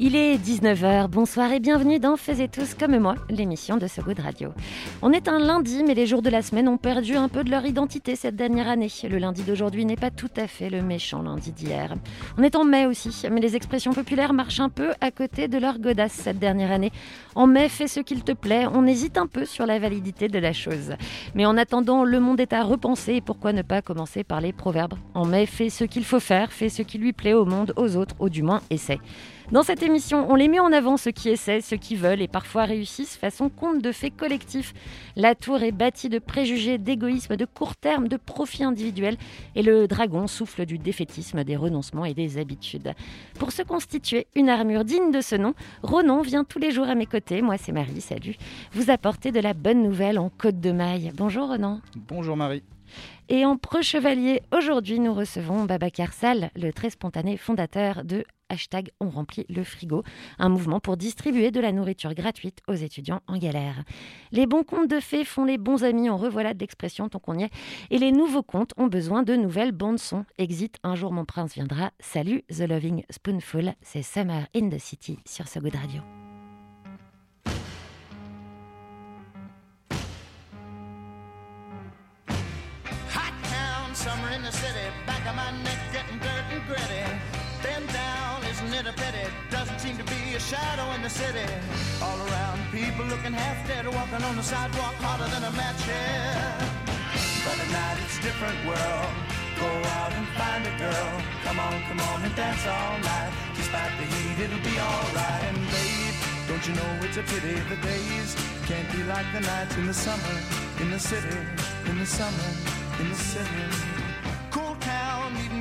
Il est 19h, bonsoir et bienvenue dans Faisez tous comme moi, l'émission de So Good Radio. On est un lundi, mais les jours de la semaine ont perdu un peu de leur identité cette dernière année. Le lundi d'aujourd'hui n'est pas tout à fait le méchant lundi d'hier. On est en mai aussi, mais les expressions populaires marchent un peu à côté de leur godasse cette dernière année. En mai, fais ce qu'il te plaît, on hésite un peu sur la validité de la chose. Mais en attendant, le monde est à repenser et pourquoi ne pas commencer par les proverbes? En mai, fais ce qu'il faut faire, fais ce qui lui plaît au monde, aux autres, ou du moins essaie. Dans cette émission, on les met en avant ceux qui essaient, ceux qui veulent et parfois réussissent façon conte de faits collectifs. La tour est bâtie de préjugés, d'égoïsme, de court terme, de profit individuel et le dragon souffle du défaitisme, des renoncements et des habitudes. Pour se constituer une armure digne de ce nom, Ronan vient tous les jours à mes côtés, moi c'est Marie, salut, vous apporter de la bonne nouvelle en Côte de Maille. Bonjour Ronan. Bonjour Marie. Et en preux-chevalier, aujourd'hui nous recevons Babacar Sall, le très spontané fondateur de hashtag On remplit le frigo, un mouvement pour distribuer de la nourriture gratuite aux étudiants en galère. Les bons contes de fées font les bons amis, en revoilà de l'expression tant qu'on y est, et les nouveaux contes ont besoin de nouvelles bandes son. Exit, un jour mon prince viendra. Salut The Loving Spoonful, c'est Summer in the City sur So Good Radio. My neck getting dirt and gritty. Bend down, isn't it a pity? Doesn't seem to be a shadow in the city. All around, people looking half dead, walking on the sidewalk harder than a match here. But at night it's a different world. Go out and find a girl. Come on, come on and dance all night. Despite the heat, it'll be alright. And babe, don't you know it's a pity the days can't be like the nights in the summer, in the city, in the summer, in the city.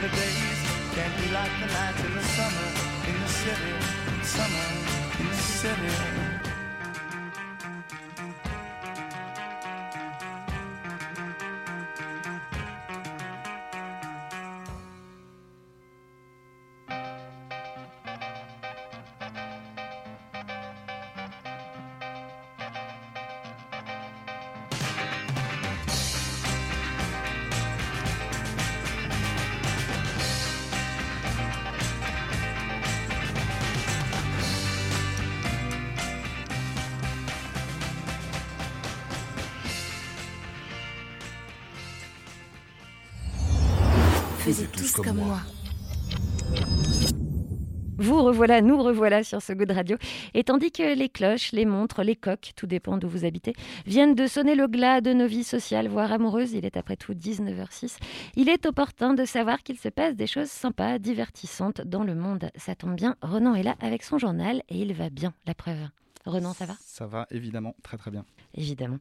The days can't be like the nights in the summer in the city, summer in the city. Faisiez tous comme moi. Vous revoilà, nous revoilà sur ce Good Radio. Et tandis que les cloches, les montres, les coques, tout dépend d'où vous habitez, viennent de sonner le glas de nos vies sociales, voire amoureuses, il est après tout 19h06, il est opportun de savoir qu'il se passe des choses sympas, divertissantes dans le monde. Ça tombe bien, Renan est là avec son journal et il va bien, la preuve. Renan, ça va? Ça va évidemment très très bien. Évidemment.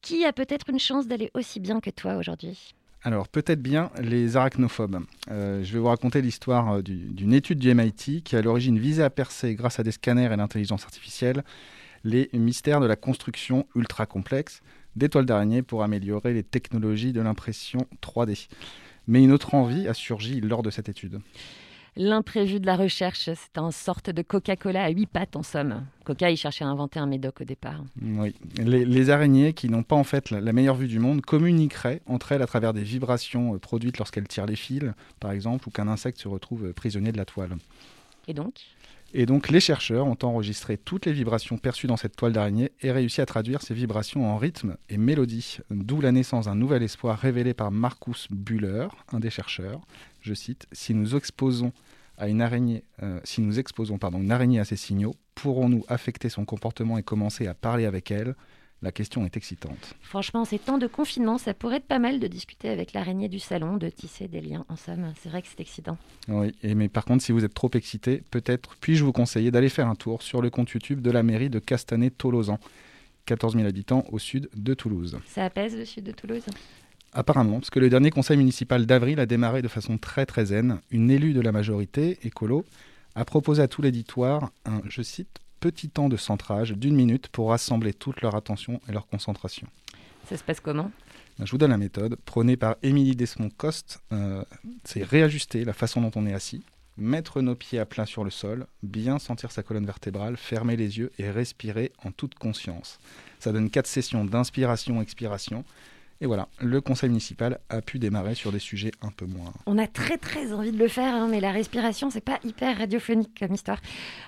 Qui a peut-être une chance d'aller aussi bien que toi aujourd'hui? Alors peut-être bien les arachnophobes. Euh, je vais vous raconter l'histoire euh, du- d'une étude du MIT qui à l'origine visait à percer grâce à des scanners et l'intelligence artificielle les mystères de la construction ultra complexe des toiles d'araignée pour améliorer les technologies de l'impression 3D. Mais une autre envie a surgi lors de cette étude. L'imprévu de la recherche, c'est un sorte de Coca-Cola à huit pattes en somme. Coca, il cherchait à inventer un médoc au départ. Oui. Les, les araignées, qui n'ont pas en fait la, la meilleure vue du monde, communiqueraient entre elles à travers des vibrations euh, produites lorsqu'elles tirent les fils, par exemple, ou qu'un insecte se retrouve euh, prisonnier de la toile. Et donc? Et donc les chercheurs ont enregistré toutes les vibrations perçues dans cette toile d'araignée et réussi à traduire ces vibrations en rythme et mélodie, d'où la naissance d'un nouvel espoir révélé par Marcus Buller, un des chercheurs. Je cite Si nous exposons à une araignée, euh, si nous exposons pardon, une araignée à ces signaux, pourrons-nous affecter son comportement et commencer à parler avec elle? La question est excitante. Franchement, ces temps de confinement, ça pourrait être pas mal de discuter avec l'araignée du salon, de tisser des liens en somme. C'est vrai que c'est excitant. Oui, et mais par contre, si vous êtes trop excité, peut-être puis-je vous conseiller d'aller faire un tour sur le compte YouTube de la mairie de Castanet-Tolosan, 14 000 habitants au sud de Toulouse. Ça apaise le sud de Toulouse Apparemment, parce que le dernier conseil municipal d'avril a démarré de façon très très zen. Une élue de la majorité, écolo, a proposé à tout l'éditoire un, je cite, petit temps de centrage d'une minute pour rassembler toute leur attention et leur concentration. Ça se passe comment? Ben, Je vous donne la méthode, prônée par Émilie Desmond-Coste. euh, c'est réajuster la façon dont on est assis, mettre nos pieds à plat sur le sol, bien sentir sa colonne vertébrale, fermer les yeux et respirer en toute conscience. Ça donne quatre sessions d'inspiration-expiration. Et voilà, le conseil municipal a pu démarrer sur des sujets un peu moins. On a très très envie de le faire, hein, mais la respiration, c'est pas hyper radiophonique comme histoire.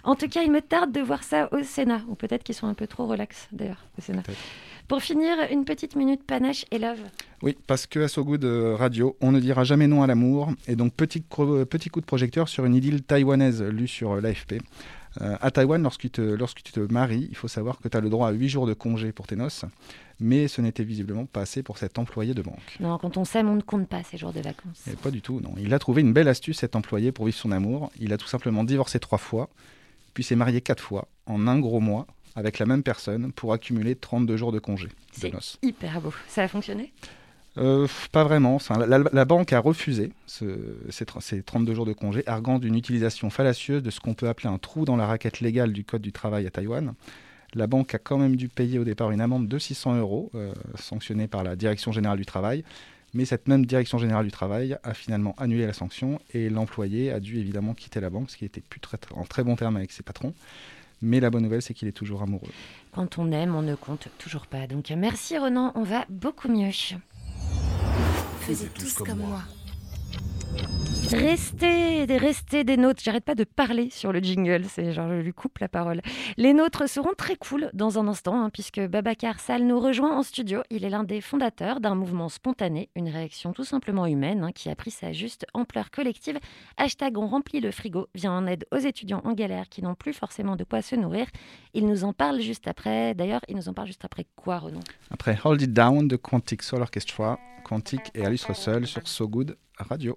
En tout cas, il me tarde de voir ça au Sénat, ou peut-être qu'ils sont un peu trop relax d'ailleurs au Sénat. Pour finir, une petite minute panache et love. Oui, parce que à So Good euh, Radio, on ne dira jamais non à l'amour. Et donc, petit, petit coup de projecteur sur une idylle taïwanaise lue sur euh, l'AFP. Euh, à Taïwan, lorsque, te, lorsque tu te maries, il faut savoir que tu as le droit à 8 jours de congé pour tes noces. Mais ce n'était visiblement pas assez pour cet employé de banque. Non, quand on s'aime, on ne compte pas ces jours de vacances. Et pas du tout, non. Il a trouvé une belle astuce, cet employé, pour vivre son amour. Il a tout simplement divorcé trois fois, puis s'est marié quatre fois, en un gros mois, avec la même personne, pour accumuler 32 jours de congé C'est hyper beau. Ça a fonctionné? Euh, pas vraiment. Enfin, la, la- la banque a refusé ce- ces, ces 32 jours de congé, arguant d'une utilisation fallacieuse de ce qu'on peut appeler un trou dans la raquette légale du Code du travail à Taïwan. La banque a quand même dû payer au départ une amende de 600 euros, euh, sanctionnée par la Direction générale du travail. Mais cette même Direction générale du travail a finalement annulé la sanction et l'employé a dû évidemment quitter la banque, parce qu'il était plus très, en très bon terme avec ses patrons. Mais la bonne nouvelle, c'est qu'il est toujours amoureux. Quand on aime, on ne compte toujours pas. Donc merci Renan, on va beaucoup mieux. Faisez tous comme moi. Restez, restez des nôtres. J'arrête pas de parler sur le jingle. C'est genre, je lui coupe la parole. Les nôtres seront très cool dans un instant, hein, puisque Babacar Sall nous rejoint en studio. Il est l'un des fondateurs d'un mouvement spontané, une réaction tout simplement humaine, hein, qui a pris sa juste ampleur collective. Hashtag on remplit le frigo vient en aide aux étudiants en galère qui n'ont plus forcément de quoi se nourrir. Il nous en parle juste après. D'ailleurs, il nous en parle juste après quoi, Renan Après Hold It Down de Quantic Soul Orchestra, Quantic et Alice Russell sur So Good Radio.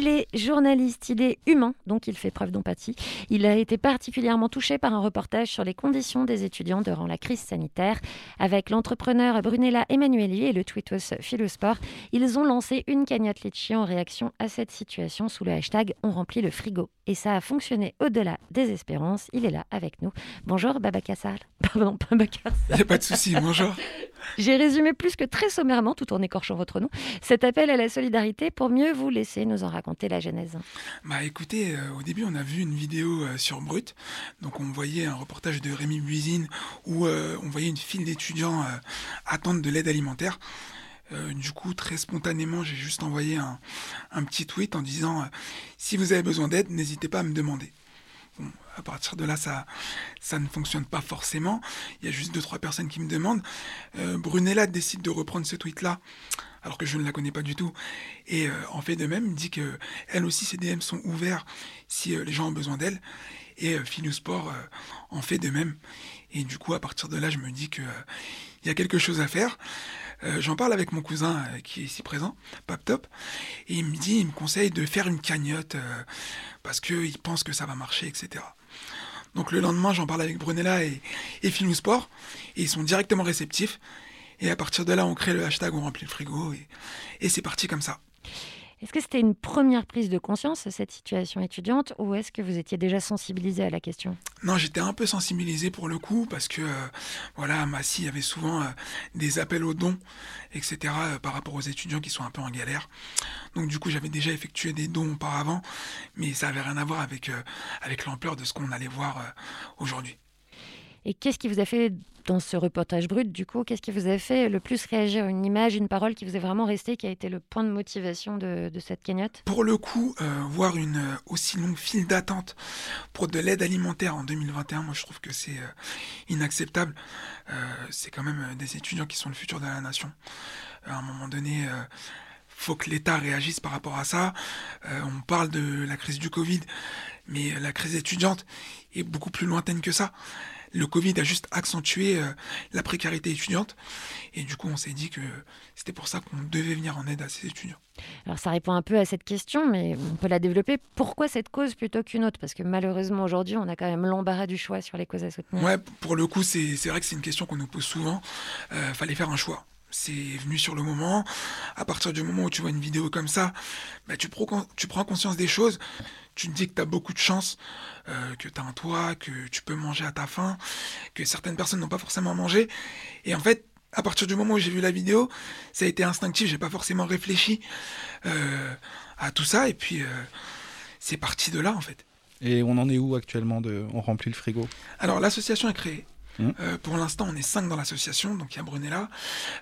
Il journaliste, il est humain, donc il fait preuve d'empathie. Il a été particulièrement touché par un reportage sur les conditions des étudiants durant la crise sanitaire. Avec l'entrepreneur Brunella Emmanueli et le tweetos Philosport, ils ont lancé une cagnotte Litchi en réaction à cette situation sous le hashtag On remplit le frigo. Et ça a fonctionné au-delà des espérances. Il est là avec nous. Bonjour Baba Kassal. Pardon, Baba Kassal. Il n'y a pas de souci, bonjour. J'ai résumé plus que très sommairement, tout en écorchant votre nom, cet appel à la solidarité pour mieux vous laisser nous en raconter la Bah écoutez, euh, au début on a vu une vidéo euh, sur Brut, donc on voyait un reportage de Rémi Buisine où euh, on voyait une file d'étudiants attendre de l'aide alimentaire. Du coup, très spontanément, j'ai juste envoyé un, un petit tweet en disant si vous avez besoin d'aide, n'hésitez pas à me demander. Bon, à partir de là, ça, ça ne fonctionne pas forcément. Il y a juste deux trois personnes qui me demandent. Euh, Brunella décide de reprendre ce tweet-là, alors que je ne la connais pas du tout, et euh, en fait de même, dit que elle aussi ses DM sont ouverts si euh, les gens ont besoin d'elle. Et Philou Sport euh, en fait de même. Et du coup, à partir de là, je me dis que euh, il y a quelque chose à faire. Euh, J'en parle avec mon cousin euh, qui est ici présent, Pap Top, et il me dit, il me conseille de faire une cagnotte euh, parce qu'il pense que ça va marcher, etc. Donc le lendemain, j'en parle avec Brunella et, et Filou Sport, et ils sont directement réceptifs. Et à partir de là, on crée le hashtag, on remplit le frigo, et c'est parti comme ça. Est-ce que c'était une première prise de conscience, cette situation étudiante, ou est-ce que vous étiez déjà sensibilisé à la question? Non, j'étais un peu sensibilisé pour le coup parce que euh, voilà, à Massy, il y avait souvent euh, des appels aux dons, etc. euh, par rapport aux étudiants qui sont un peu en galère. Donc du coup, j'avais déjà effectué des dons auparavant, mais ça avait rien à voir avec euh, avec l'ampleur de ce qu'on allait voir aujourd'hui. Et qu'est-ce qui vous a fait, dans ce reportage brut, du coup, qu'est-ce qui vous a fait le plus réagir? Une image, une parole qui vous est vraiment restée, qui a été le point de motivation de, cette cagnotte? Pour le coup, euh, voir une euh, aussi longue file d'attente pour de l'aide alimentaire en 2021, moi je trouve que c'est euh, inacceptable. C'est quand même des étudiants qui sont le futur de la nation. À un moment donné, faut que l'État réagisse par rapport à ça. On parle de la crise du Covid, mais la crise étudiante est beaucoup plus lointaine que ça. Le Covid a juste accentué euh, la précarité étudiante, et du coup on s'est dit que c'était pour ça qu'on devait venir en aide à ces étudiants. Alors ça répond un peu à cette question, mais on peut la développer. Pourquoi cette cause plutôt qu'une autre? Parce que malheureusement aujourd'hui, on a quand même l'embarras du choix sur les causes à soutenir. Ouais, pour le coup, c'est c'est vrai que c'est une question qu'on nous pose souvent. Euh, fallait faire un choix. C'est venu sur le moment. À partir du moment où tu vois une vidéo comme ça, bah, tu, prends, tu prends conscience des choses. Tu te dis que tu as beaucoup de chance, euh, que tu as un toit, que tu peux manger à ta faim, que certaines personnes n'ont pas forcément mangé. Et en fait, à partir du moment où j'ai vu la vidéo, ça a été instinctif. J'ai pas forcément réfléchi euh, à tout ça. Et puis, euh, c'est parti de là, en fait. Et on en est où actuellement de... On remplit le frigo? Alors, l'association est créée. Mhm. Euh, pour l'instant, on est cinq dans l'association. Donc, il y a Brunella,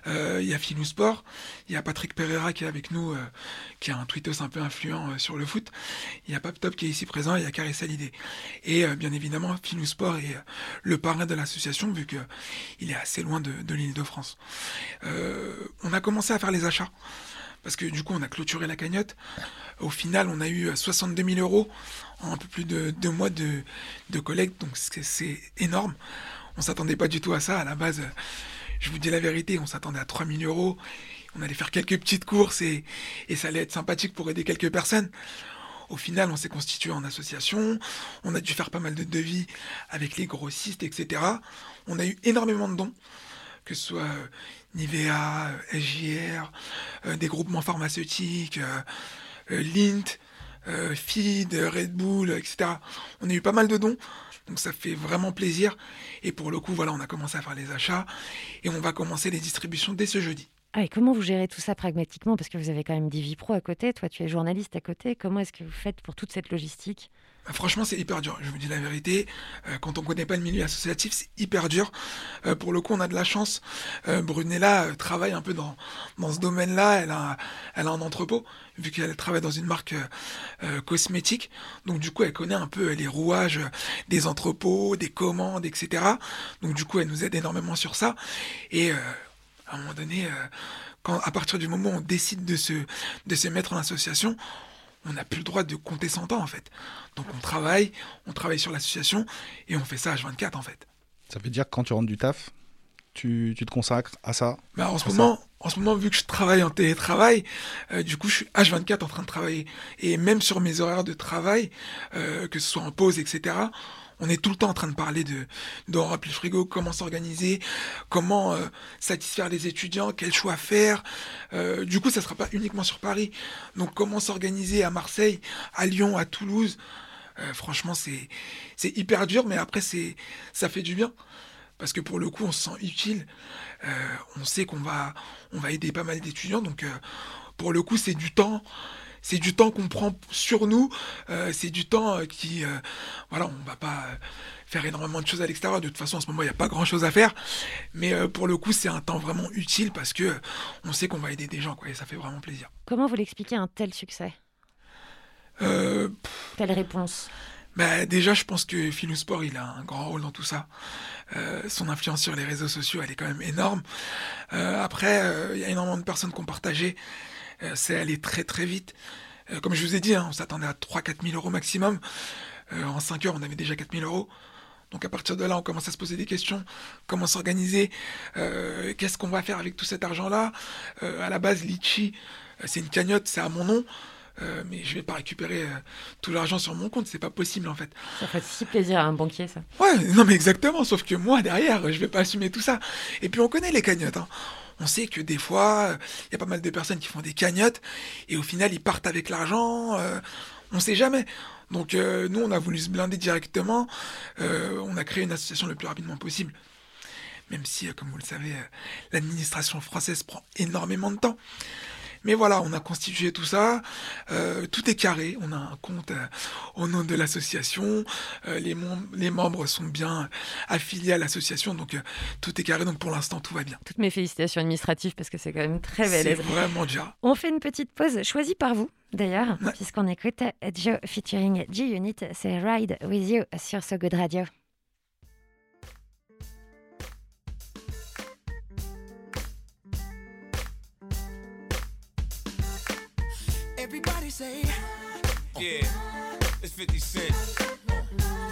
euh, il y a Filou Sport, il y a Patrick Pereira qui est avec nous, euh, qui a un tweetos un peu influent sur le foot. Il y a Pap Top qui est ici présent, il y a Carissa Lidé. Et bien évidemment, Filou Sport est le parrain de l'association, vu que il est assez loin de, l'île de France. On a commencé à faire les achats. Parce que du coup, on a clôturé la cagnotte. Au final, on a eu euh, 62 000 euros en un peu plus de deux mois de, de collecte. Donc, c'est énorme. On s'attendait pas du tout à ça. À la base, euh, je vous dis la vérité, on s'attendait à 3 000 euros. On allait faire quelques petites courses et, ça allait être sympathique pour aider quelques personnes. Au final, on s'est constitué en association. On a dû faire pas mal de devis avec les grossistes, etc. On a eu énormément de dons que ce soit euh, Nivea, euh, SJR, des groupements pharmaceutiques, Lint, Feed, Red Bull, etc. On a eu pas mal de dons, donc ça fait vraiment plaisir. Et pour le coup, voilà, on a commencé à faire les achats et on va commencer les distributions dès ce jeudi. Ah, et comment vous gérez tout ça pragmatiquement? Parce que vous avez quand même des à côté. Toi, tu es journaliste à côté. Comment est-ce que vous faites pour toute cette logistique? Franchement, c'est hyper dur. Je vous dis la vérité. Euh, quand on connaît pas le milieu associatif, c'est hyper dur. Euh, pour le coup, on a de la chance. Euh, Brunella travaille un peu dans, ce domaine-là. Elle a, un entrepôt, vu qu'elle travaille dans une marque cosmétique. Donc, du coup, elle connaît un peu les rouages des entrepôts, des commandes, etc. Donc, du coup, elle nous aide énormément sur ça. Et à un moment donné, à partir du moment où on décide de se mettre en association, on n'a plus le droit de compter son temps en fait. Donc on travaille, on travaille sur l'association et on fait ça H24 en fait. Ça veut dire que quand tu rentres du taf, tu, tu te consacres à ça Bah, en, ce Pour ça. moment, en ce moment, vu que je travaille en télétravail, euh, du coup, je suis H24 en train de travailler. Et même sur mes horaires de travail, euh, que ce soit en pause, etc., on est tout le temps en train de parler de, de remplir le frigo, comment s'organiser, comment euh, satisfaire les étudiants, quel choix faire. Euh, du coup, ça sera pas uniquement sur Paris. Donc, comment s'organiser à Marseille, à Lyon, à Toulouse. Euh, franchement, c'est hyper dur, mais après, ça fait du bien parce que pour le coup, on se sent utile. On sait qu'on va, aider pas mal d'étudiants, donc pour le coup, c'est du temps, c'est du temps qu'on prend sur nous, euh, c'est du temps euh, qui, euh, voilà, on va pas faire énormément de choses à l'extérieur. De toute façon, en ce moment, il n'y a pas grand-chose à faire, mais euh, pour le coup, c'est un temps vraiment utile parce que euh, on sait qu'on va aider des gens, quoi, et ça fait vraiment plaisir. Comment vous l'expliquez un tel succès? Euh, Telle réponse Bah, déjà, je pense que Philou Sport, il a un grand rôle dans tout ça. Son influence sur les réseaux sociaux, elle est quand même énorme. Après, il y a énormément de personnes qui ont partagé. Euh, c'est allé très très vite. Euh, comme je vous ai dit, hein, on s'attendait à 3-4 000 euros maximum. Euh, en 5 heures, on avait déjà 4 000 euros. Donc à partir de là, on commence à se poser des questions. Comment s'organiser? Euh, Qu'est-ce qu'on va faire avec tout cet argent-là? Euh, À la base, Litchi, c'est une cagnotte, c'est à mon nom. Euh, mais je vais pas récupérer tout l'argent sur mon compte, c'est pas possible en fait. Ça fait si plaisir à un banquier, ça. Ouais, non mais exactement, sauf que moi derrière, je vais pas assumer tout ça. Et puis on connaît les cagnottes. Hein. On sait que des fois, il y a pas mal de personnes qui font des cagnottes et au final ils partent avec l'argent. euh, on sait jamais. Donc euh, nous, on a voulu se blinder directement. Euh, on a créé une association le plus rapidement possible. Même si, euh, comme vous le savez, euh, l'administration française prend énormément de temps. Mais voilà, on a constitué tout ça, euh, tout est carré, on a un compte euh, au nom de l'association, euh, les, mem- les membres sont bien affiliés à l'association, donc tout est carré, donc pour l'instant tout va bien. Toutes mes félicitations administratives parce que c'est quand même très C'est balèze. vraiment dur. On fait une petite pause choisie par vous, d'ailleurs, Ouais. puisqu'on écoute Joe featuring G-Unit, c'est Ride With You sur So Good Radio. Everybody say, Yeah, it's 50 Cent.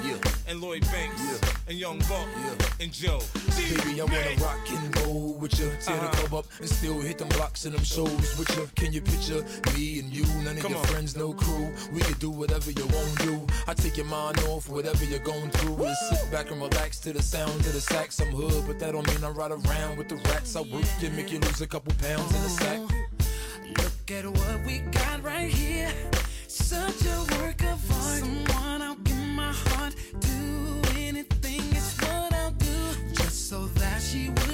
Yeah. And Lloyd Banks. Yeah. And Young Buck. Yeah. And Joe. Baby, I wanna rock and roll with you. Tear the uh-huh. club up and still hit them blocks and them shows with you. Can you picture me and you? None of Come your on. friends, no crew. We can do whatever you want to do. I take your mind off whatever you're going through. And sit back and relax to the sound of the sax. I'm hood, but that don't mean I ride around with the rats. I work and make you lose a couple pounds in the sack. Look at what we got right here. Such a work of art. Someone I'll give my heart. Do anything, it's what I'll do. Just so that she would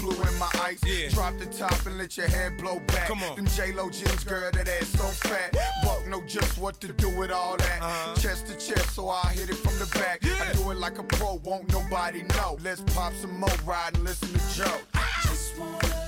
blue in my eyes. Yeah. Drop the top and let your hair blow back. Come on. Them J Lo jeans, girl, that ass so fat. Buck know just what to do with all that. Uh-huh. Chest to chest, so I hit it from the back. I do it like a pro, won't nobody know. Let's pop some more ride and listen to Joe. Just wanna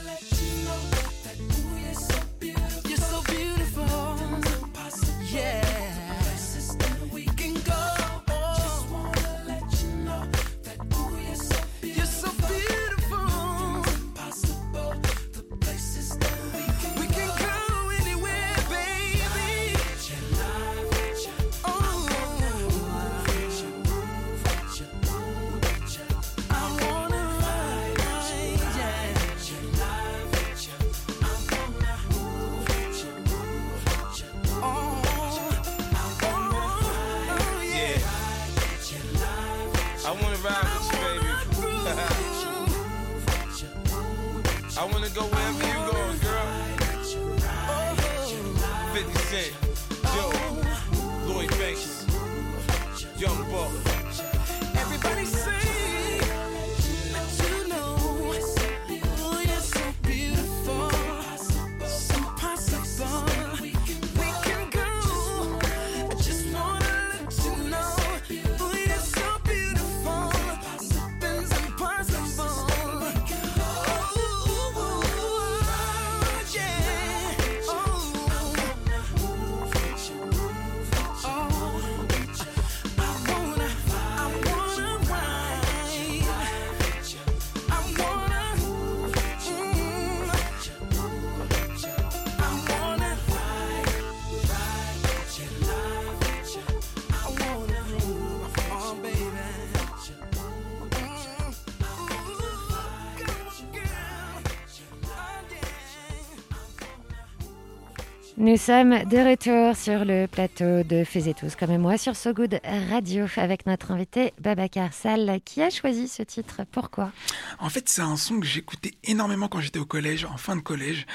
Nous sommes de retour sur le plateau de Faisez tous comme moi sur So Good Radio avec notre invité Babacar Sall qui a choisi ce titre. Pourquoi? En fait, c'est un son que j'écoutais énormément quand j'étais au collège, en fin de collège.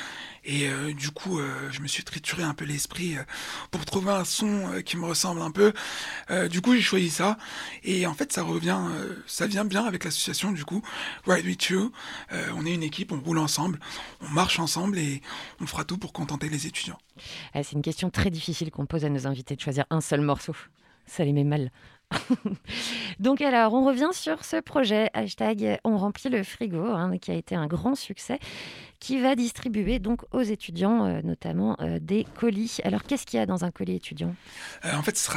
Et euh, du coup, euh, je me suis trituré un peu l'esprit euh, pour trouver un son qui me ressemble un peu. Du coup, j'ai choisi ça. Et en fait, ça revient, ça vient bien avec l'association du coup, Ride With You. On est une équipe, on roule ensemble, on marche ensemble et on fera tout pour contenter les étudiants. C'est une question très difficile qu'on pose à nos invités de choisir un seul morceau. Ça les met mal. Donc alors, on revient sur ce projet, hashtag On remplit le frigo, hein, qui a été un grand succès, qui va distribuer donc aux étudiants euh, notamment euh, des colis. Alors qu'est-ce qu'il y a dans un colis étudiant? Euh, en fait,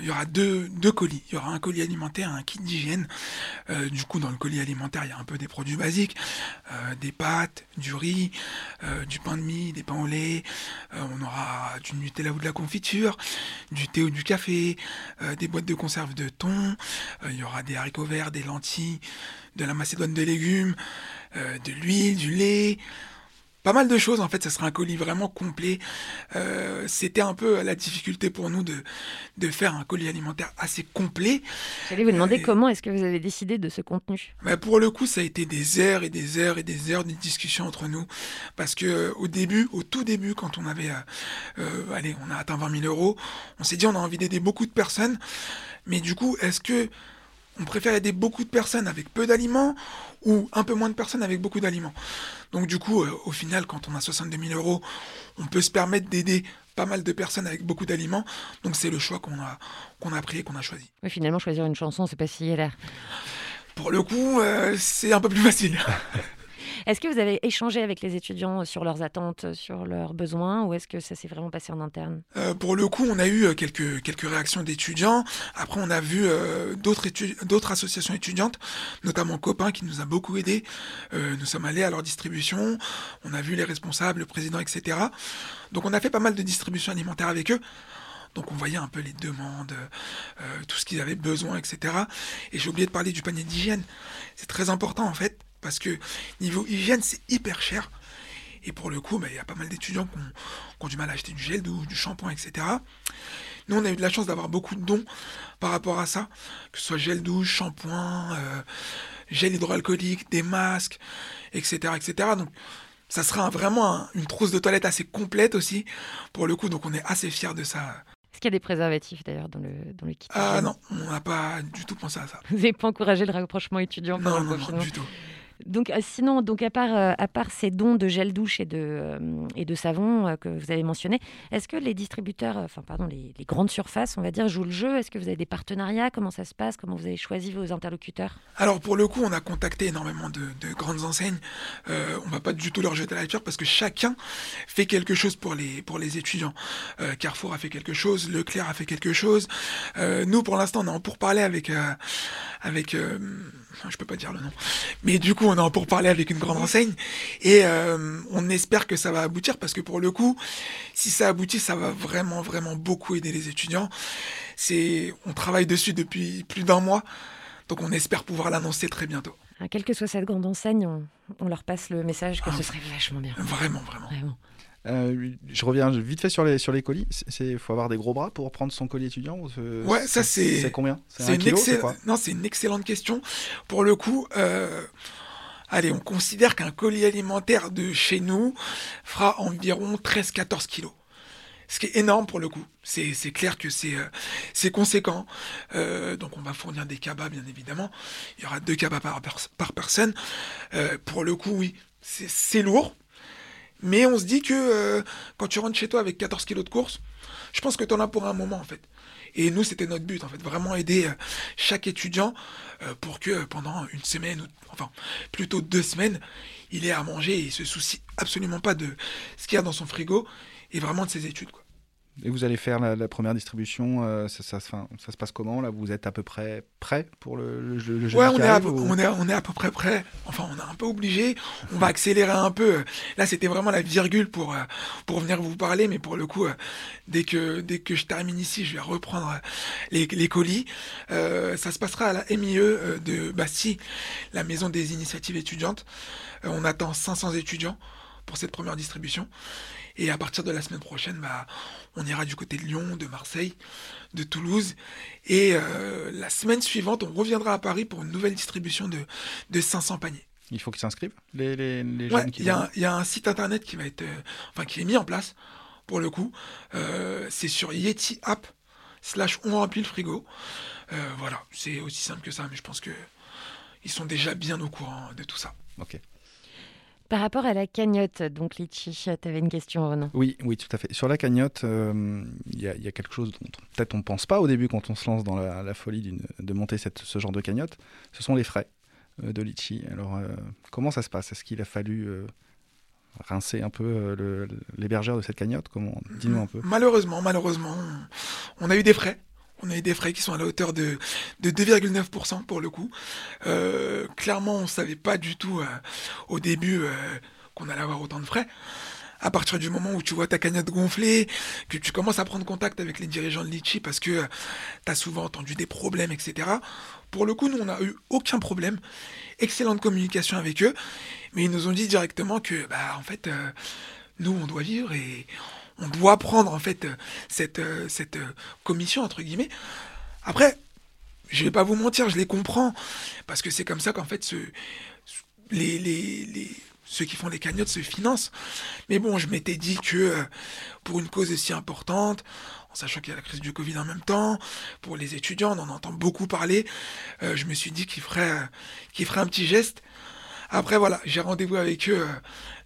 il y aura deux, colis. Il y aura un colis alimentaire et un kit d'hygiène. Du coup, dans le colis alimentaire, il y a un peu des produits basiques, des pâtes, du riz, du pain de mie, des pains au lait. On aura du Nutella ou de la confiture, du thé ou du café, des boîtes de conserve de thon. Il y aura des haricots verts, des lentilles, de la macédoine de légumes, euh, de l'huile, du lait pas mal de choses en fait ça sera un colis vraiment complet Euh, c'était un peu la difficulté pour nous de, de faire un colis alimentaire assez complet J'allais vous demander Euh, comment est-ce que vous avez décidé de ce contenu bah, pour le coup, ça a été des heures et des heures et des heures de discussion entre nous. Parce que euh, au début, au tout début, quand on avait, allez, on a atteint 20 000 euros, on s'est dit on a envie d'aider beaucoup de personnes. Mais du coup, est-ce que on préfère aider beaucoup de personnes avec peu d'aliments ou un peu moins de personnes avec beaucoup d'aliments Donc du coup, euh, au final, quand on a 62 000 euros, on peut se permettre d'aider pas mal de personnes avec beaucoup d'aliments. Donc c'est le choix qu'on a, qu'on a pris et qu'on a choisi. Oui, Finalement, choisir une chanson, c'est pas si galère. Pour le coup, euh, c'est un peu plus facile. Est-ce que vous avez échangé avec les étudiants sur leurs attentes, sur leurs besoins, ou est-ce que ça s'est vraiment passé en interne? Euh, pour le coup, on a eu euh, quelques, quelques réactions d'étudiants. Après, on a vu euh, d'autres associations étudiantes, notamment Copain, qui nous a beaucoup aidés. Euh, nous sommes allés à leur distribution. On a vu les responsables, le président, etc. Donc, on a fait pas mal de distributions alimentaires avec eux. Donc, on voyait un peu les demandes, euh, tout ce qu'ils avaient besoin, etc. Et j'ai oublié de parler du panier d'hygiène. C'est très important, en fait, parce que niveau hygiène, c'est hyper cher. Et pour le coup, bah, il y a pas mal d'étudiants qui ont, qui ont du mal à acheter du gel douche, du shampoing, etc. Nous, on a eu de la chance d'avoir beaucoup de dons par rapport à ça, que ce soit gel douche, shampoing, euh, gel hydroalcoolique, des masques, etc., etc. Donc, ça sera vraiment un- une trousse de toilette assez complète aussi, pour le coup. Donc, on est assez fiers de ça. Est-ce qu'il y a des préservatifs d'ailleurs dans le, dans le kit Ah non, on n'a pas du tout pensé à ça. Vous n'avez pas encouragé le rapprochement étudiant Non, non, non, du tout. Donc, euh, sinon, donc à part, euh, à part ces dons de gel douche et de, euh, et de savon que vous avez mentionnés, est-ce que les distributeurs, enfin pardon, les, grandes surfaces, on va dire, jouent le jeu? Est-ce que vous avez des partenariats? Comment ça se passe? Comment vous avez choisi vos interlocuteurs? Alors pour le coup, on a contacté énormément de, de grandes enseignes. On va pas du tout leur jeter la pierre parce que chacun fait quelque chose pour les pour les étudiants. Carrefour a fait quelque chose, Leclerc a fait quelque chose. Nous, pour l'instant, on est en pourparler avec avec je peux pas dire le nom, mais du coup, on est en pourparler avec une grande enseigne et euh, on espère que ça va aboutir parce que pour le coup, si ça aboutit, ça va vraiment vraiment beaucoup aider les étudiants. C'est on travaille dessus depuis plus d'un mois. Donc on espère pouvoir l'annoncer très bientôt. Ah, Quelle que soit cette grande enseigne, on, on leur passe le message que Ah, ce serait vachement bien. Vraiment, vraiment. Vraiment. Euh, je reviens vite fait sur les, sur les colis. Il faut avoir des gros bras pour prendre son colis étudiant Ouais, ça c'est. C'est combien? C'est un une, kilo, excell- non, c'est une excellente question. Pour le coup, euh, allez, on considère qu'un colis alimentaire de chez nous fera environ 13-14 kilos. Ce qui est énorme pour le coup. C'est clair que c'est euh, conséquent. Euh, donc on va fournir des cabas bien évidemment. Il y aura deux cabas par, pers- par personne. Euh, pour le coup, oui, c'est lourd. Mais on se dit que euh, quand tu rentres chez toi avec 14 kilos de course, je pense que tu en as pour un moment en fait. Et nous, c'était notre but en fait, vraiment aider euh, chaque étudiant euh, pour que pendant une semaine, ou enfin plutôt deux semaines, il ait à manger et il se soucie absolument pas de ce qu'il y a dans son frigo et vraiment de ses études. Et vous allez faire la, la première distribution, euh, ça, ça, se- enfin, ça se passe comment là? Vous êtes à peu près prêt pour le, le, jeu- le jeudi Ouais, on est, à peu, ou- on, est, on est à peu près prêt. Enfin, on est un peu obligé. On va accélérer un peu. Là, c'était vraiment la virgule pour, euh, pour venir vous parler. Mais pour le coup, euh, dès que, dès que je termine ici, je vais reprendre les, les colis. Euh, ça se passera à la MIE de Bastille, la maison des initiatives étudiantes. Euh, on attend 500 étudiants pour cette première distribution. Et à partir de la semaine prochaine, bah, on ira du côté de Lyon, de Marseille, de Toulouse. Et euh, la semaine suivante, on reviendra à Paris pour une nouvelle distribution de, de 500 paniers. Il faut qu'ils s'inscrivent, les, les, les Ouais, jeunes qui il y, a vont- un- il y a un site internet qui va être, euh, enfin qui est mis en place pour le coup. Euh, c'est sur Yeti App slash on remplit le frigo. Voilà, c'est aussi simple que ça, mais je pense que ils sont déjà bien au courant de tout ça. Ok. Par rapport à la cagnotte, donc Litchi, tu avais une question, Renan. Oui, oui, tout à fait. Sur la cagnotte, euh, il y, a- il y a quelque chose dont peut-être on ne pense pas au début quand on se lance dans la, la folie de monter cette, ce genre de cagnotte. Ce sont les frais euh, de Litchi. Alors, euh, comment ça se passe? Est-ce qu'il a fallu euh, rincer un peu euh, l'hébergeur de cette cagnotte? Comment Dis-nous un peu. Malheureusement, malheureusement, on, on a eu des frais. On a eu des frais qui sont à la hauteur de, de 2,9% pour le coup. Euh, clairement, on ne savait pas du tout euh, au début euh, qu'on allait avoir autant de frais. À partir du moment où tu vois ta cagnotte gonfler, que tu commences à prendre contact avec les dirigeants de Litchi parce que tu as souvent entendu des problèmes, etc. Pour le coup, nous, on n'a eu aucun problème. Excellente communication avec eux. Mais ils nous ont dit directement que, bah, en fait, nous, on doit vivre et on doit prendre, en fait, euh, cette, euh, euh, commission, entre guillemets. Après, je vais pas vous mentir, je les comprends. Parce que c'est comme ça qu'en fait, ceux qui font les cagnottes se financent. Mais bon, je m'étais dit que pour une cause aussi importante, en sachant qu'il y a la crise du Covid en même temps, pour les étudiants, on en entend beaucoup parler, je me suis dit qu'ils feraient, qu'ils feraient un petit geste. Après, voilà, j'ai rendez-vous avec eux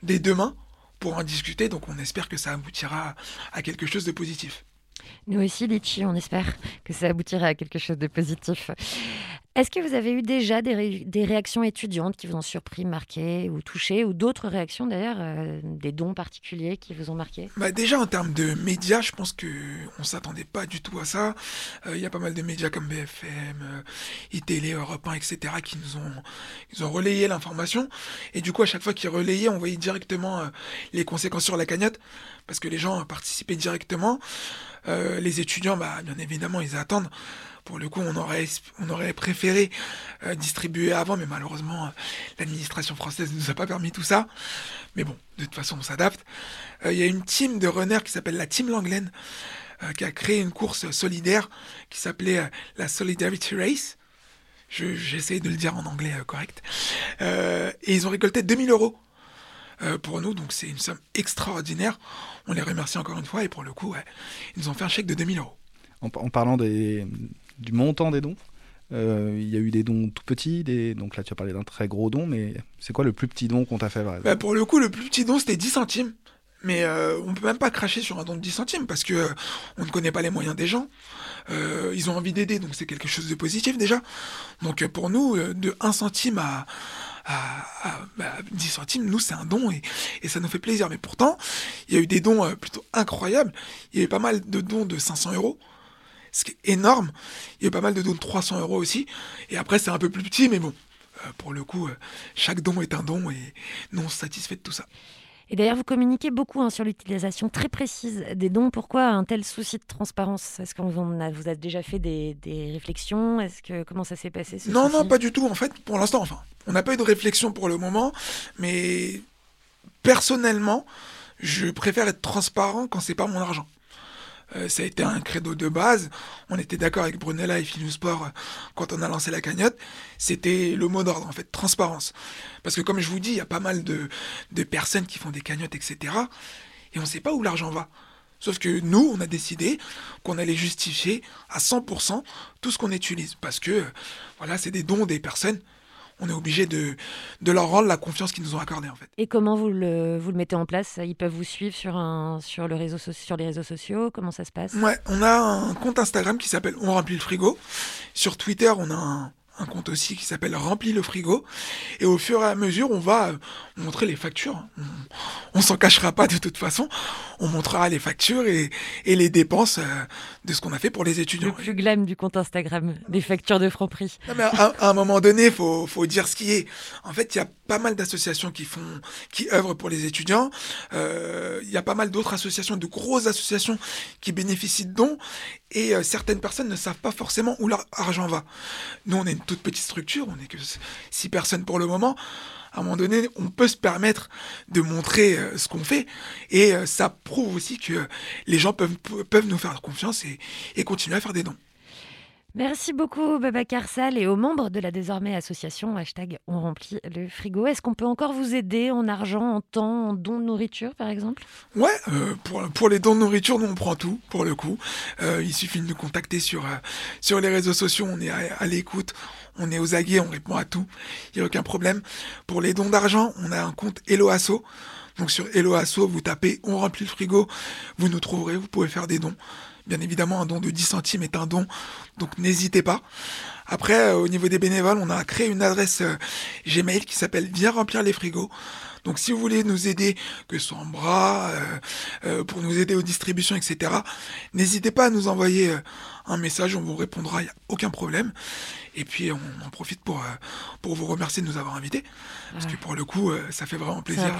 dès demain pour en discuter, donc on espère que ça aboutira à quelque chose de positif. Nous aussi, Litchi, on espère que ça aboutira à quelque chose de positif. Est-ce que vous avez eu déjà des, des réactions étudiantes qui vous ont surpris, marqué ou touché, ou d'autres réactions d'ailleurs, euh, des dons particuliers qui vous ont marqué? Bah déjà en termes de médias, je pense que on s'attendait pas du tout à ça. Euh, Il y a pas mal de médias comme BFM, euh, iTélé, Europe 1, etc. qui nous ont, ils ont relayé l'information. Et du coup, à chaque fois qu'ils relayaient, on voyait directement euh, les conséquences sur la cagnotte, parce que les gens euh, participaient directement. Euh, les étudiants, bah, bien évidemment, ils attendent. Pour le coup, on aurait, préféré euh, distribuer avant, mais malheureusement, euh, l'administration française ne nous a pas permis tout ça. Mais bon, de toute façon, on s'adapte. Euh, Il y a une team de runners qui s'appelle la Team Langlaine, qui a créé une course solidaire qui s'appelait la Solidarity Race. Je- J'essaie de le dire en anglais correct. Et ils ont récolté 2000 euros pour nous, donc c'est une somme extraordinaire. On les remercie encore une fois, et pour le coup, ils nous ont fait un chèque de 2000 euros. En, en parlant des, du montant des dons, euh, il y a eu des dons tout petits, des, donc là tu as parlé d'un très gros don, mais c'est quoi le plus petit don qu'on t'a fait Bah, pour le coup, le plus petit don, c'était 10 centimes. Mais euh, on peut même pas cracher sur un don de 10 centimes parce que euh, on ne connaît pas les moyens des gens. Euh, ils ont envie d'aider, donc c'est quelque chose de positif déjà. Donc pour nous, de 1 centime à, à, à, bah, 10 centimes, nous c'est un don et, et ça nous fait plaisir. Mais pourtant, il y a eu des dons plutôt incroyables. Il y a eu pas mal de dons de 500 euros, ce qui est énorme. Il y a pas mal de dons de 300 euros aussi. Et après, c'est un peu plus petit, mais bon, euh, pour le coup, euh, chaque don est un don et nous on se satisfait de tout ça. Et d'ailleurs, vous communiquez beaucoup hein, sur l'utilisation très précise des dons. Pourquoi un tel souci de transparence? Est-ce qu'on vous a, vous a déjà fait des, des réflexions? Est-ce que comment ça s'est passé ce Non, non, pas du tout. En fait, pour l'instant, enfin, on n'a pas eu de réflexion pour le moment, mais personnellement, je préfère être transparent quand c'est pas mon argent. Euh, ça a été un credo de base. On était d'accord avec Brunella et Finusport euh, quand on a lancé la cagnotte. C'était le mot d'ordre, en fait, transparence. Parce que comme je vous dis, il y a pas mal de, de personnes qui font des cagnottes, etc. Et on ne sait pas où l'argent va. Sauf que nous, on a décidé qu'on allait justifier à 100% tout ce qu'on utilise. Parce que, euh, voilà, c'est des dons des personnes. On est obligé de, de leur rendre la confiance qu'ils nous ont accordée, en fait. Et comment vous le, vous le mettez en place? Ils peuvent vous suivre sur, un, sur, le réseau, so- sur les réseaux sociaux? Comment ça se passe? Ouais, on a un compte Instagram qui s'appelle On remplit le frigo. Sur Twitter, on a un, un compte aussi qui s'appelle Remplis le frigo. Et au fur et à mesure, on va euh, montrer les factures. On, on s'en cachera pas de toute façon. On montrera les factures et, et les dépenses euh, de ce qu'on a fait pour les étudiants. Le plus glam du compte Instagram, des factures de Franprix. Non, mais à, à un moment donné, faut, faut dire ce qui est. En fait, il y a pas mal d'associations qui font, qui œuvrent pour les étudiants. Euh, Il y a pas mal d'autres associations, de grosses associations qui bénéficient de dons. Et euh, certaines personnes ne savent pas forcément où leur argent va. Nous, on est une toute petite structure, on n'est que six personnes pour le moment. À un moment donné, on peut se permettre de montrer euh, ce qu'on fait, et euh, ça prouve aussi que les gens peuvent, peuvent nous faire confiance et, et continuer à faire des dons. Merci beaucoup Babacar Sall et aux membres de la désormais association hashtag on remplit le frigo. Est-ce qu'on peut encore vous aider en argent, en temps, en dons de nourriture par exemple? Ouais, euh, pour, les dons de nourriture, nous on prend tout pour le coup. Euh, il suffit de nous contacter sur, euh, les réseaux sociaux, on est à, à l'écoute, on est aux aguets, on répond à tout, il n'y a aucun problème. Pour les dons d'argent, on a un compte Hello Asso. Donc sur Hello Asso, vous tapez on remplit le frigo, vous nous trouverez, vous pouvez faire des dons. Bien évidemment, un don de 10 centimes est un don, donc n'hésitez pas. Après, euh, au niveau des bénévoles, on a créé une adresse euh, Gmail qui s'appelle Viens remplir les frigos. Donc si vous voulez nous aider, que ce soit en bras, euh, euh, pour nous aider aux distributions, etc., n'hésitez pas à nous envoyer euh, un message, on vous répondra, il n'y a aucun problème. Et puis on en profite pour, pour vous remercier de nous avoir invités, parce Ouais. que pour le coup, ça fait vraiment plaisir,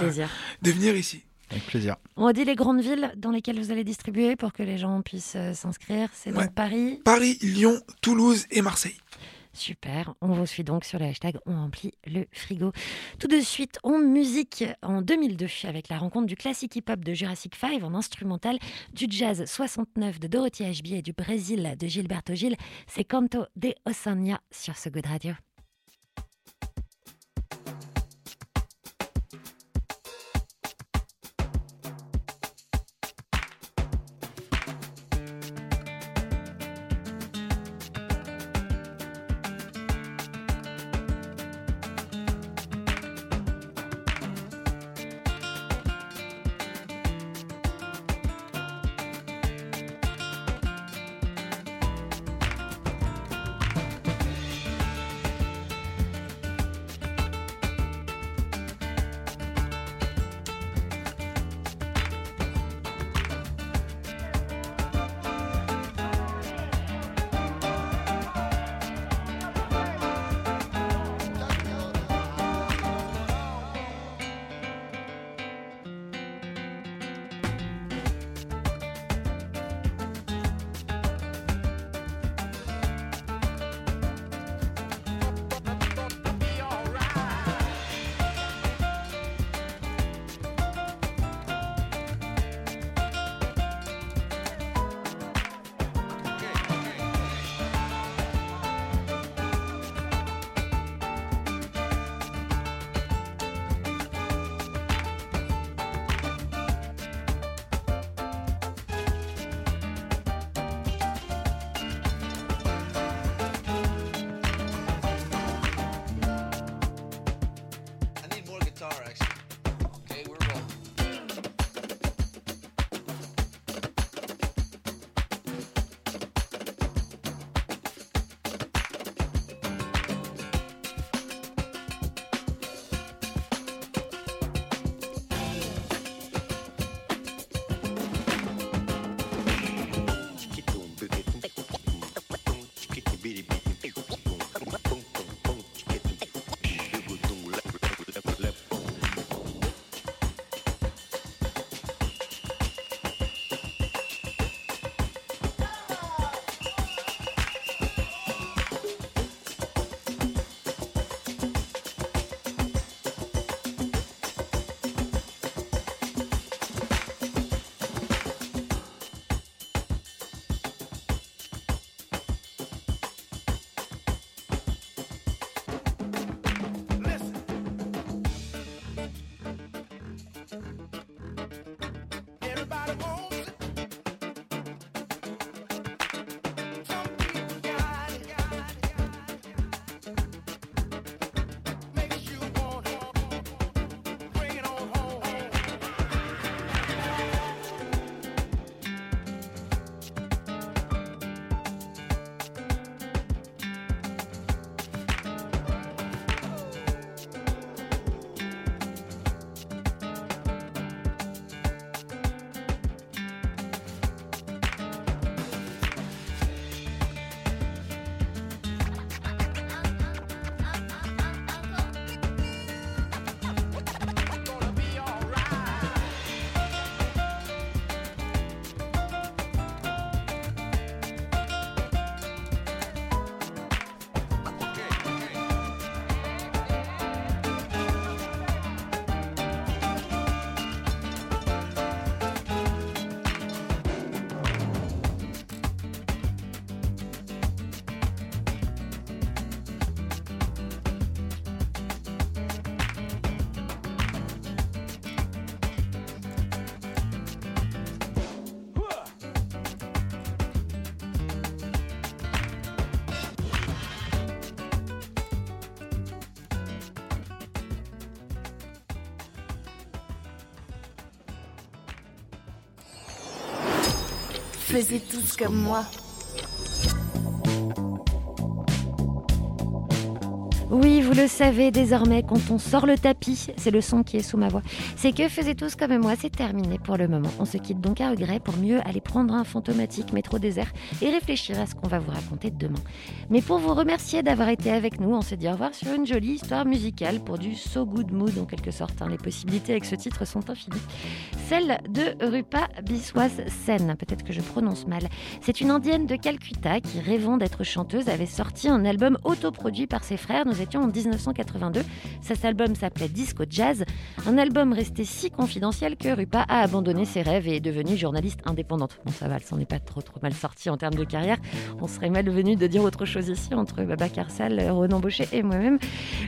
de venir ici. Avec plaisir. On dit les grandes villes dans lesquelles vous allez distribuer pour que les gens puissent euh, s'inscrire. C'est donc. Paris. Paris, Lyon, Toulouse et Marseille. Super, on vous suit donc sur le hashtag On remplit le frigo. Tout de suite, en musique en 2002 avec la rencontre du classique hip-hop de Jurassic 5 en instrumental, du jazz 69 de Dorothy Ashby et du Brésil de Gilberto Gil. C'est Canto de Ossania sur ce Good Radio. the only Faisez tous comme moi. Oui, vous le savez désormais, quand on sort le tapis, c'est le son qui est sous ma voix. C'est que faisez tous comme moi, c'est terminé pour le moment. On se quitte donc à regret pour mieux aller prendre un fantomatique métro désert et réfléchir à ce qu'on va vous raconter demain. Mais pour vous remercier d'avoir été avec nous, on s'est dit au revoir sur une jolie histoire musicale pour du So Good Mood en quelque sorte. hein. Les possibilités avec ce titre sont infinies. Celle de Rupa Biswas Sen, peut-être que je prononce mal. C'est une indienne de Calcutta qui, rêvant d'être chanteuse, avait sorti un album autoproduit par ses frères. Nous étions en 1982. Cet album s'appelait Disco Jazz, un album resté si confidentiel que Rupa a abandonné ses rêves et est devenue journaliste indépendante. Bon, ça va, elle s'en est pas trop trop mal sortie en termes de carrière. On serait malvenu de dire autre chose ici entre Baba Karsal, Ronan Baucher et moi-même.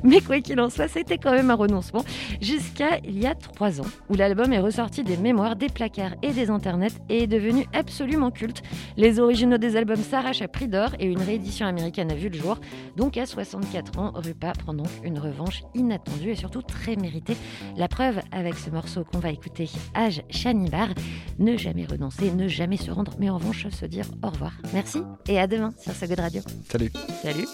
Mais quoi qu'il en soit, c'était quand même un renoncement. Jusqu'à il y a trois ans, où l'album est ressorti des mémoires, des placards et des internets et est devenu absolument culte. Les originaux des albums s'arrachent à prix d'or et une réédition américaine a vu le jour. Donc à 64 ans, Rupa prend donc une revanche inattendue et surtout très méritée. La preuve avec ce morceau qu'on va écouter, Age Shanibar, ne jamais renoncer, ne jamais se rendre, mais en revanche se dire au revoir. Merci et à demain sur So Good Radio. Salut. Salut.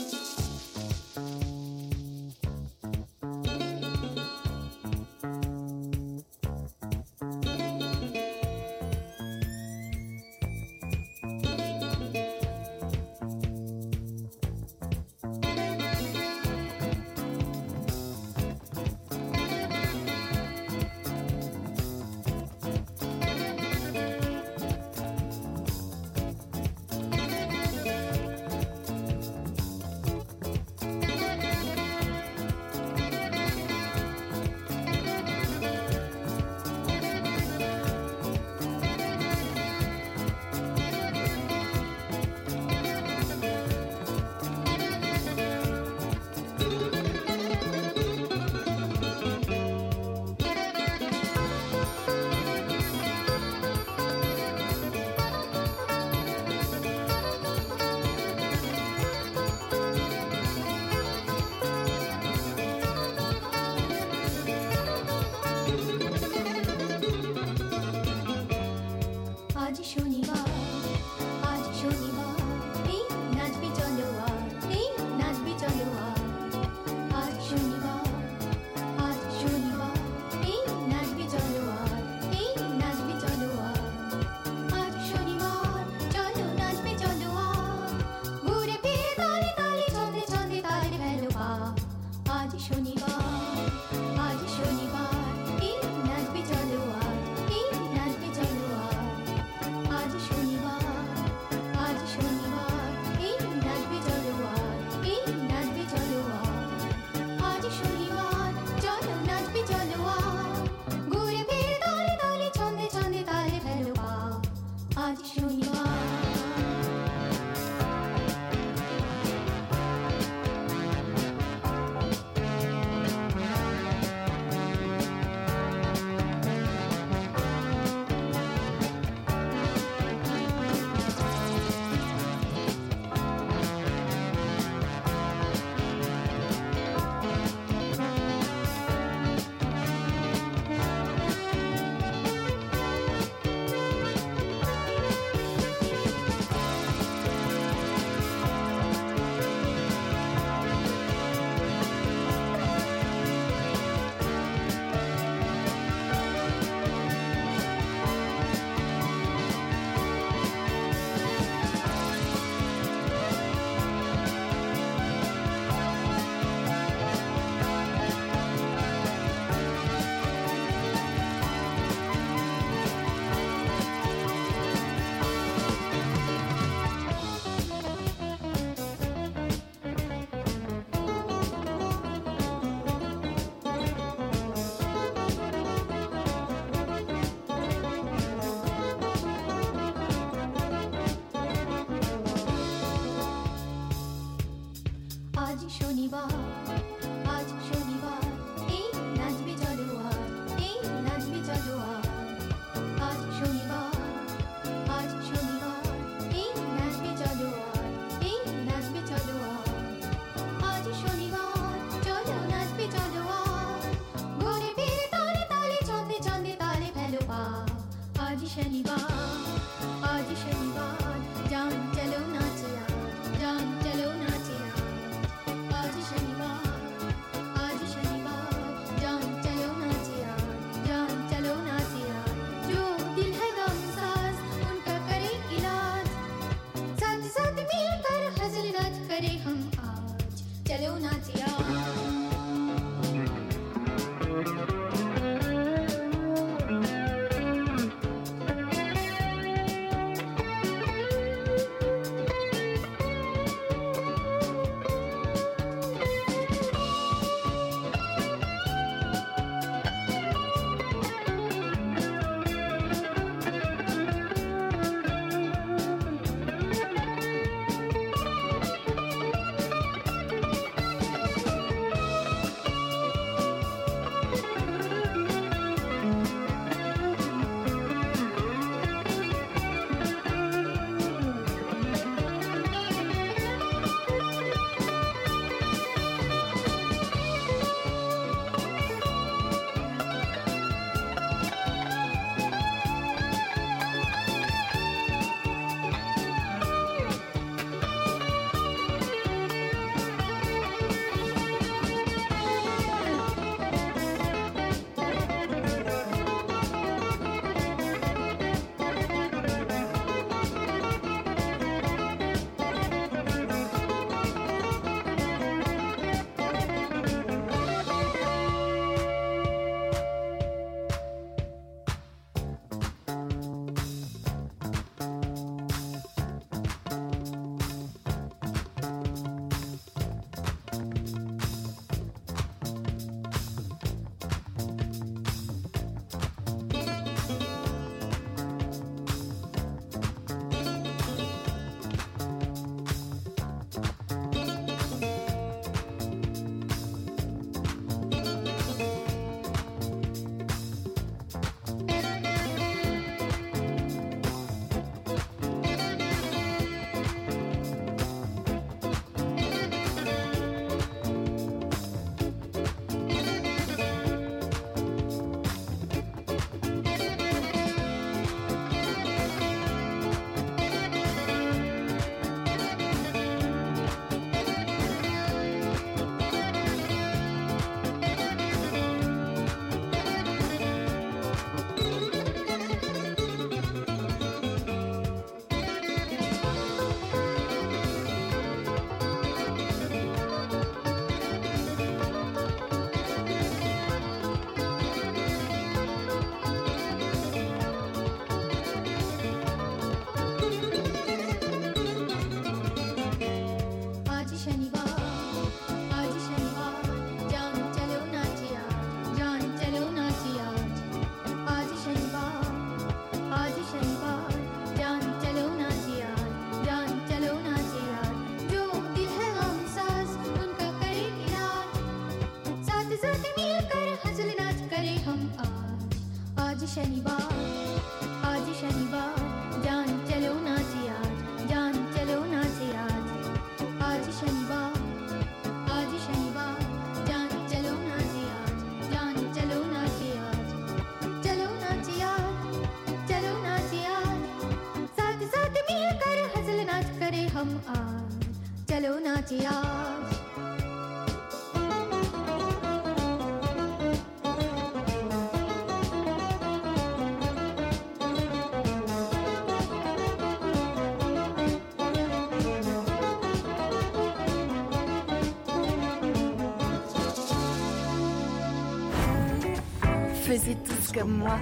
Faisiez tous comme moi.